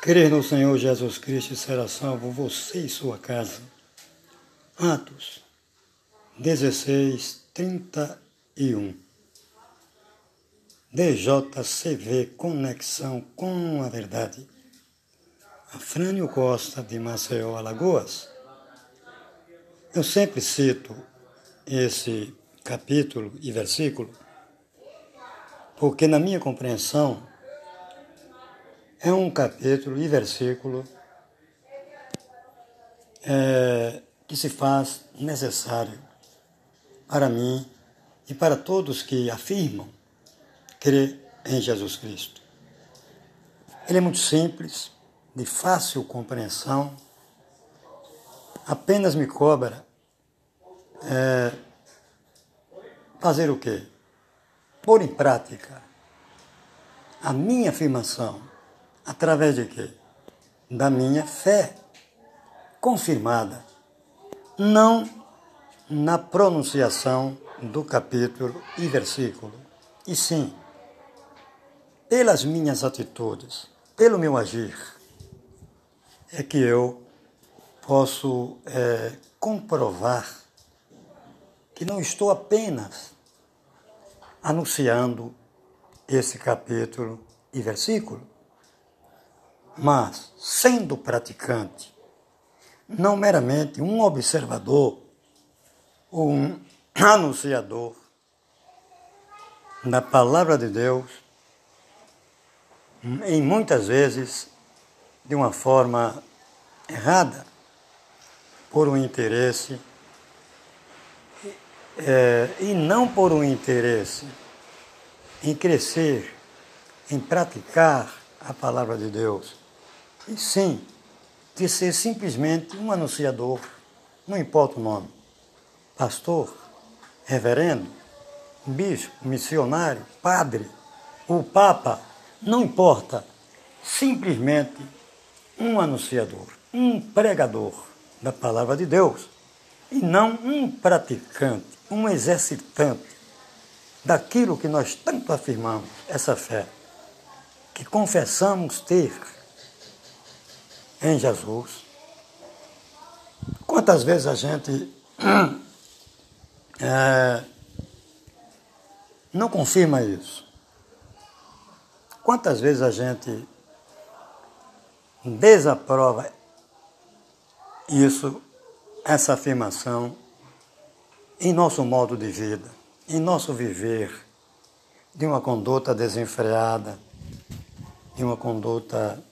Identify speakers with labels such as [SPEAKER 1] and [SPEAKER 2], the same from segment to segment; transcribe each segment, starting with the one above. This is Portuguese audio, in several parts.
[SPEAKER 1] Crer no Senhor Jesus Cristo será salvo você e sua casa. Atos 16, 31. DJCV Conexão com a Verdade. Afrânio Costa, de Maceió, Alagoas. Eu sempre cito esse capítulo e versículo porque, na minha compreensão, é um capítulo e versículo é, que se faz necessário para mim e para todos que afirmam crer em Jesus Cristo. Ele é muito simples, de fácil compreensão, apenas me cobra é, fazer o quê? Pôr em prática a minha afirmação Através de quê? Da minha fé confirmada, não na pronunciação do capítulo e versículo, e sim pelas minhas atitudes, pelo meu agir, é que eu posso é, comprovar que não estou apenas anunciando esse capítulo e versículo, mas sendo praticante, não meramente um observador ou um anunciador da palavra de Deus, em muitas vezes de uma forma errada, por um interesse, é, e não por um interesse em crescer, em praticar a palavra de Deus, e sim de ser simplesmente um anunciador, não importa o nome, pastor, reverendo, bispo, missionário, padre, o papa, não importa, simplesmente um anunciador, um pregador da palavra de Deus. E não um praticante, um exercitante daquilo que nós tanto afirmamos, essa fé, que confessamos ter em Jesus. Quantas vezes a gente é, não confirma isso? Quantas vezes a gente desaprova isso, essa afirmação, em nosso modo de vida, em nosso viver, de uma conduta desenfreada, de uma conduta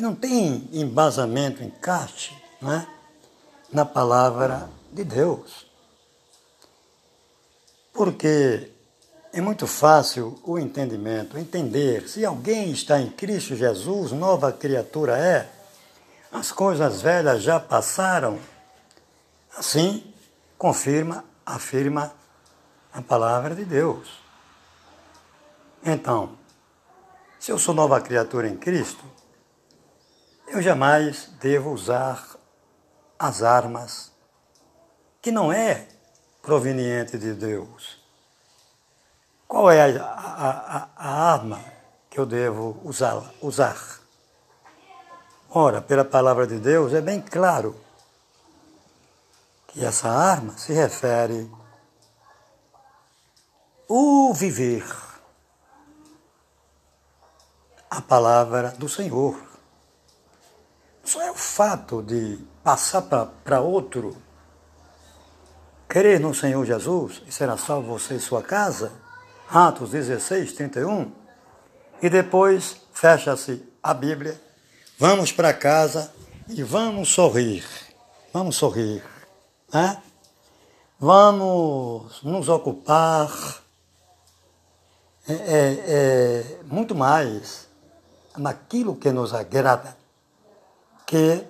[SPEAKER 1] que não tem embasamento, encaixe né, na palavra de Deus. Porque é muito fácil o entendimento, entender se alguém está em Cristo Jesus, nova criatura é, as coisas velhas já passaram. Assim, confirma, afirma a palavra de Deus. Então, se eu sou nova criatura em Cristo, eu jamais devo usar as armas que não é proveniente de Deus. Qual é a, a, a arma que eu devo usar, usar? Ora, pela palavra de Deus é bem claro que essa arma se refere o viver a palavra do Senhor. Só é o fato de passar para outro, crer no Senhor Jesus e será salvo você e sua casa, Atos 16, 31, e depois fecha-se a Bíblia, vamos para casa e vamos sorrir, vamos sorrir, né? vamos nos ocupar. É, é, é, muito mais naquilo que nos agrada que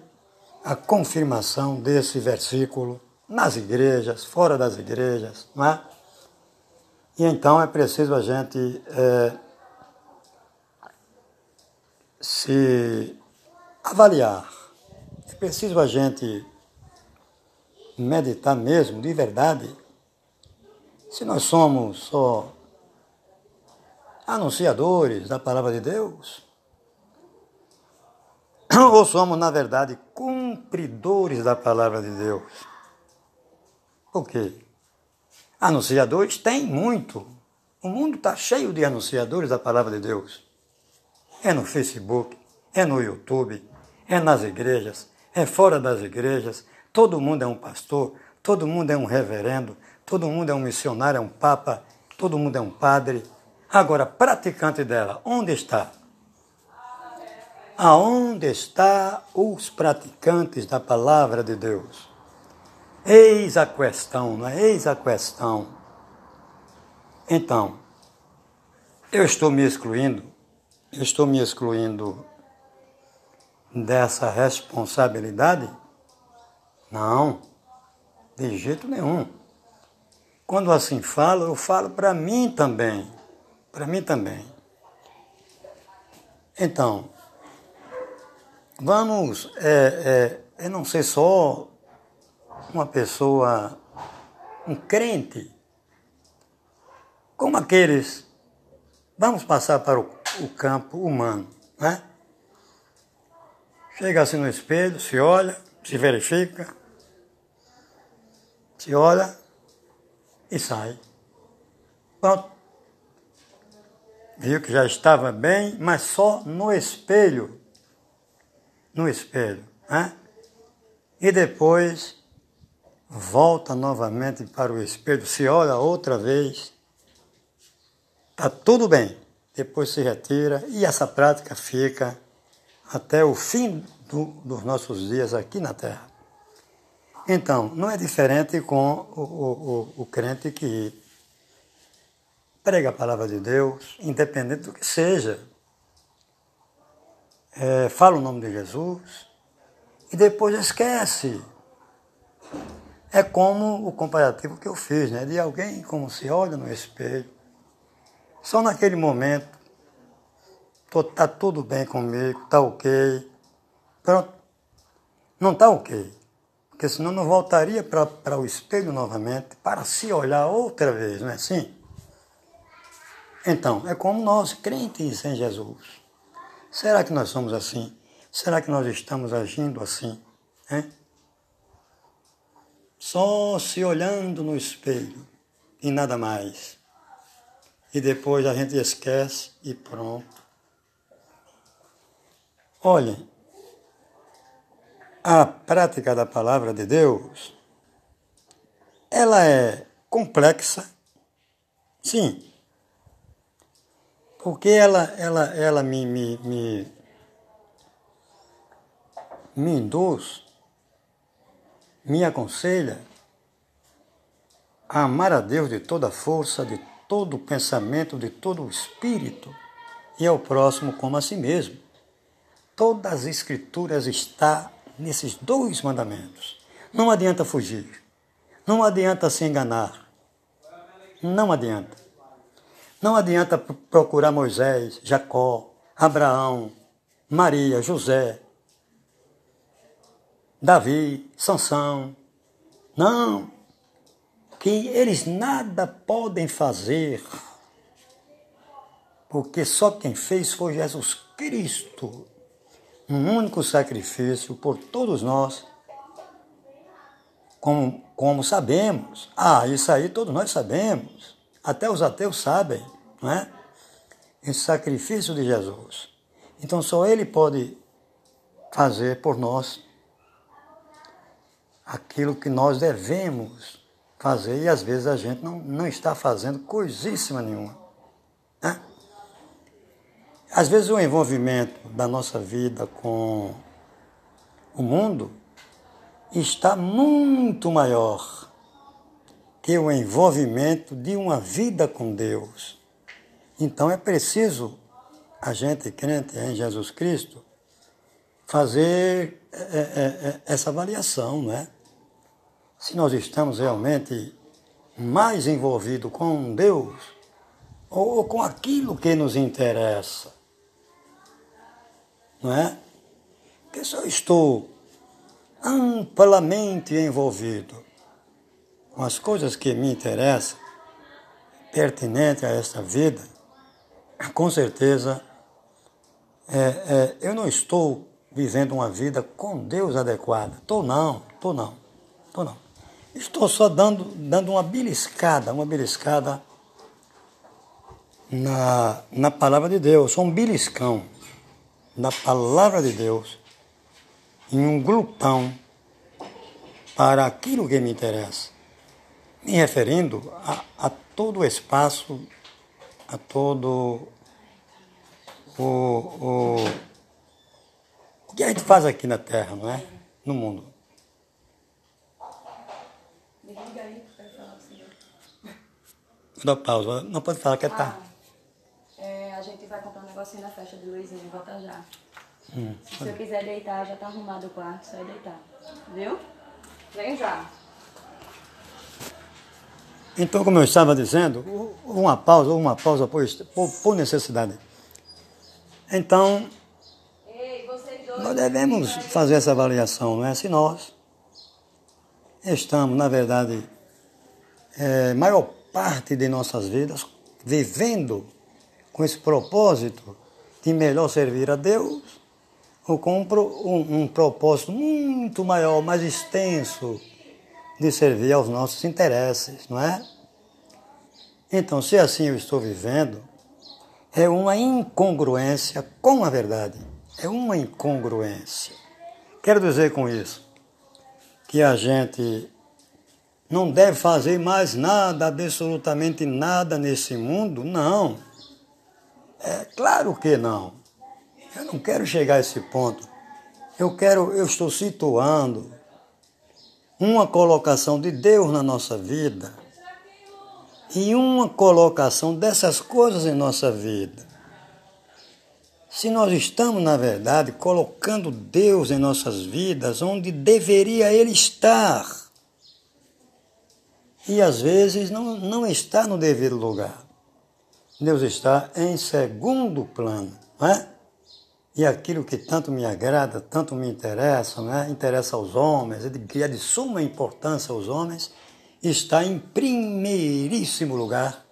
[SPEAKER 1] a confirmação desse versículo nas igrejas, fora das igrejas, não é? E então é preciso a gente é, se avaliar, é preciso a gente meditar mesmo, de verdade, se nós somos só anunciadores da palavra de Deus, ou somos, na verdade, cumpridores da palavra de Deus? Por quê? Anunciadores tem muito. O mundo está cheio de anunciadores da palavra de Deus. É no Facebook, é no YouTube, é nas igrejas, é fora das igrejas. Todo mundo é um pastor, todo mundo é um reverendo, todo mundo é um missionário, é um papa, todo mundo é um padre. Agora, praticante dela, onde está? Aonde está os praticantes da palavra de Deus? Eis a questão, não é? Eis a questão. Então, eu estou me excluindo, eu estou me excluindo dessa responsabilidade? Não, de jeito nenhum. Quando assim falo, eu falo para mim também, para mim também. Então, vamos, é, é, eu não sei só uma pessoa, um crente, como aqueles, vamos passar para o, o campo humano, né? Chega assim no espelho, se olha, se verifica, se olha e sai. Pronto. Viu que já estava bem, mas só no espelho. No espelho. Né? E depois volta novamente para o espelho, se olha outra vez, está tudo bem. Depois se retira e essa prática fica até o fim do, dos nossos dias aqui na Terra. Então, não é diferente com o, o, o, o crente que prega a palavra de Deus, independente do que seja. É, fala o nome de Jesus e depois esquece. É como o comparativo que eu fiz, né? De alguém como se olha no espelho. Só naquele momento, tá tudo bem comigo, tá ok. Pronto. Não tá ok. Porque senão não voltaria para o espelho novamente para se olhar outra vez, não é assim? Então, é como nós, crentes em Jesus. Será que nós somos assim? Será que nós estamos agindo assim? Só se olhando no espelho e nada mais. E depois a gente esquece e pronto. Olhem, a prática da palavra de Deus, ela é complexa, sim, porque ela, ela, ela me, me, me, me induz me aconselha a amar a Deus de toda a força, de todo o pensamento, de todo o espírito e ao próximo como a si mesmo. Todas as escrituras está nesses dois mandamentos. Não adianta fugir. Não adianta se enganar. Não adianta. Não adianta procurar Moisés, Jacó, Abraão, Maria, José, Davi, Sansão. Não, que eles nada podem fazer, porque só quem fez foi Jesus Cristo, um único sacrifício por todos nós, como, como sabemos. Ah, isso aí todos nós sabemos, até os ateus sabem, não é? Esse sacrifício de Jesus. Então só Ele pode fazer por nós aquilo que nós devemos fazer e às vezes a gente não, não está fazendo coisíssima nenhuma. Né? Às vezes o envolvimento da nossa vida com o mundo está muito maior que o envolvimento de uma vida com Deus. Então é preciso a gente crente em Jesus Cristo fazer é, é, é, essa avaliação, não é? se nós estamos realmente mais envolvidos com Deus ou com aquilo que nos interessa. Não é? Porque se eu estou amplamente envolvido com as coisas que me interessam, pertinentes a esta vida, com certeza é, é, eu não estou vivendo uma vida com Deus adequada. Estou não, estou não, estou não. Estou só dando, dando uma beliscada, uma beliscada na, na palavra de Deus, um beliscão na palavra de Deus, em um glutão para aquilo que me interessa, me referindo a, a todo o espaço, a todo o, o, o que a gente faz aqui na Terra, não é? No mundo.
[SPEAKER 2] Liga aí, quero falar com o senhor.
[SPEAKER 1] Vou dar pausa. Não pode falar, quer estar.
[SPEAKER 2] Ah, é, a gente vai comprar um negocinho na festa de Luizinho, volta já.
[SPEAKER 1] Hum.
[SPEAKER 2] Se o senhor quiser deitar, já tá arrumado o quarto, só é deitar. Viu? Vem já.
[SPEAKER 1] Então, como eu estava dizendo, uma pausa, uma pausa por, por, necessidade. Então, nós devemos fazer essa avaliação, não é? Se nós estamos, na verdade, é, maior parte de nossas vidas vivendo com esse propósito de melhor servir a Deus, ou com um- um propósito muito maior, mais extenso de servir aos nossos interesses, não é? Então, se assim eu estou vivendo, é uma incongruência com a verdade. É uma incongruência. Quero dizer com isso que a gente não deve fazer mais nada, absolutamente nada nesse mundo? Não. É claro que não. Eu não quero chegar a esse ponto. Eu quero, eu estou situando uma colocação de Deus na nossa vida e uma colocação dessas coisas em nossa vida. Se nós estamos, na verdade, colocando Deus em nossas vidas onde deveria Ele estar, e às vezes não, não está no devido lugar. Deus está em segundo plano, não é? E aquilo que tanto me agrada, tanto me interessa, não é? interessa aos homens, é que é de suma importância aos homens, está em primeiríssimo lugar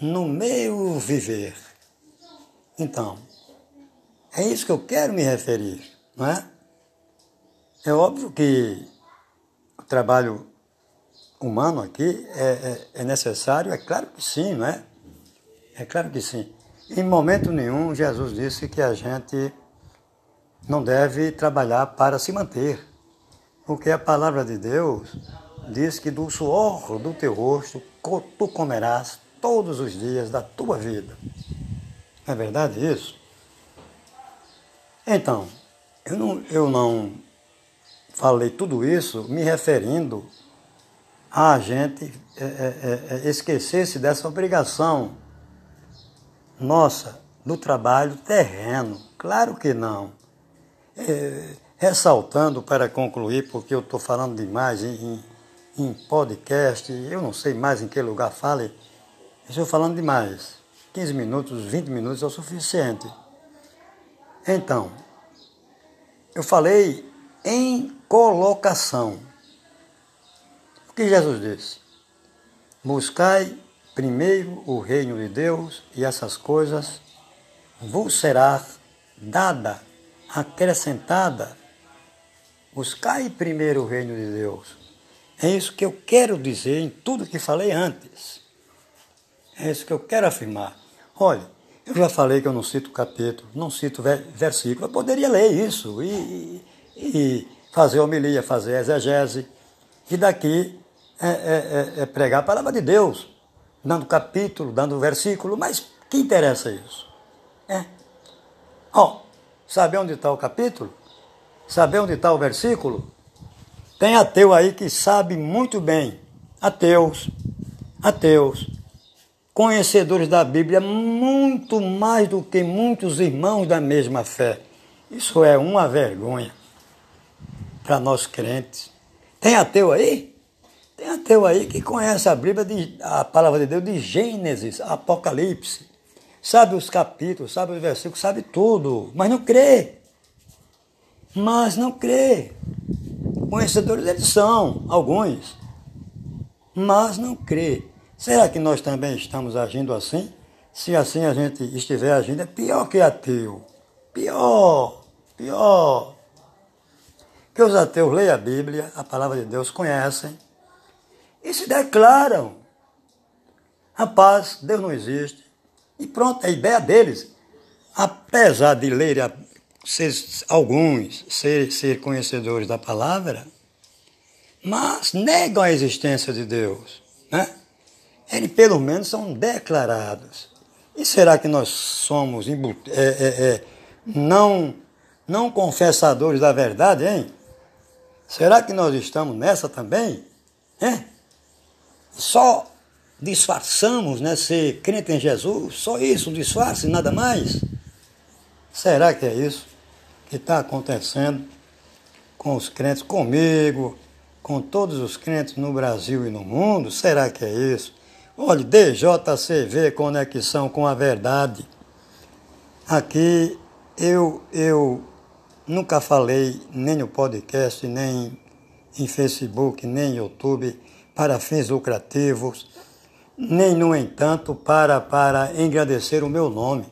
[SPEAKER 1] no meu viver. Então, é isso que eu quero me referir, não é? É óbvio que o trabalho humano aqui é, é, é necessário, é claro que sim, não é? É claro que sim. Em momento nenhum, Jesus disse que a gente não deve trabalhar para se manter. Porque a palavra de Deus diz que do suor do teu rosto tu comerás todos os dias da tua vida. Não é verdade isso? Então, eu não, eu não falei tudo isso me referindo a gente é, é, é, esquecer-se dessa obrigação nossa do trabalho terreno. Claro que não. É, ressaltando para concluir, porque eu estou falando demais em, em, em podcast, eu não sei mais em que lugar fale, estou falando demais. 15 minutos, 20 minutos é o suficiente. Então, eu falei em colocação. O que Jesus disse? Buscai primeiro o reino de Deus e essas coisas vos será dada, acrescentada. Buscai primeiro o reino de Deus. É isso que eu quero dizer em tudo que falei antes. É isso que eu quero afirmar. Olha, eu já falei que eu não cito capítulo, não cito ver- versículo. Eu poderia ler isso e, e- e fazer homilia, fazer exegese. E daqui é, é- é- é pregar a palavra de Deus, dando capítulo, dando versículo. Mas que interessa isso? É. Ó, sabe onde está o capítulo? Saber onde está o versículo? Tem ateu aí que sabe muito bem. Ateus, ateus, conhecedores da Bíblia muito mais do que muitos irmãos da mesma fé. Isso é uma vergonha para nós crentes. Tem ateu aí? Tem ateu aí que conhece a Bíblia, de, a palavra de Deus de Gênesis, Apocalipse. Sabe os capítulos, sabe os versículos, sabe tudo, mas não crê. Mas não crê. Conhecedores eles são, alguns, mas não crê. Será que nós também estamos agindo assim? Se assim a gente estiver agindo, é pior que ateu. Pior, pior. que os ateus leem a Bíblia, a palavra de Deus, conhecem e se declaram. Rapaz, Deus não existe. E pronto, a ideia deles, apesar de ler ser, alguns ser, ser conhecedores da palavra, mas negam a existência de Deus. Né? Eles pelo menos são declarados. E será que nós somos é, é, é, não, não confessadores da verdade, hein? Será que nós estamos nessa também? É? Só disfarçamos, né? Ser crente em Jesus, só isso, disfarce, nada mais? Será que é isso que está acontecendo com os crentes, comigo, com todos os crentes no Brasil e no mundo? Será que é isso? Olha, DJCV Conexão com a Verdade. Aqui eu, eu nunca falei nem no podcast, nem em Facebook, nem em YouTube para fins lucrativos, nem, no entanto, para, para engrandecer o meu nome.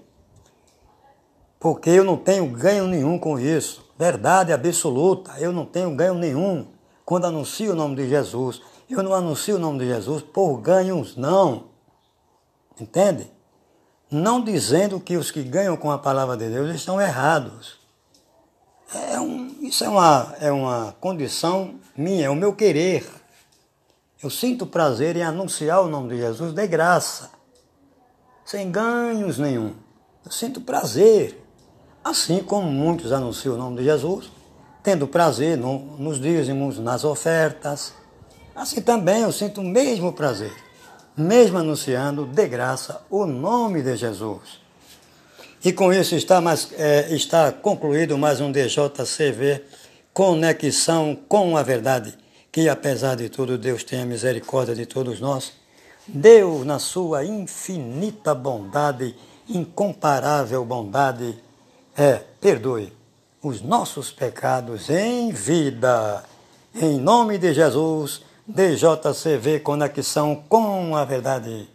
[SPEAKER 1] Porque eu não tenho ganho nenhum com isso. Verdade absoluta, eu não tenho ganho nenhum quando anuncio o nome de Jesus. Eu não anuncio o nome de Jesus por ganhos, não. Entende? Não dizendo que os que ganham com a palavra de Deus estão errados. É um, isso é uma, é uma condição minha, é o meu querer. Eu sinto prazer em anunciar o nome de Jesus de graça, sem ganhos nenhum. Eu sinto prazer. Assim como muitos anunciam o nome de Jesus, tendo prazer no, nos dízimos, nas ofertas Assim também eu sinto o mesmo prazer, mesmo anunciando de graça o nome de Jesus. E com isso está, mais, é, está concluído mais um DJCV, Conexão com a Verdade, que apesar de tudo Deus tenha misericórdia de todos nós. Deus, na sua infinita bondade, incomparável bondade, é, perdoe os nossos pecados em vida. Em nome de Jesus DJCV Conexão com a Verdade.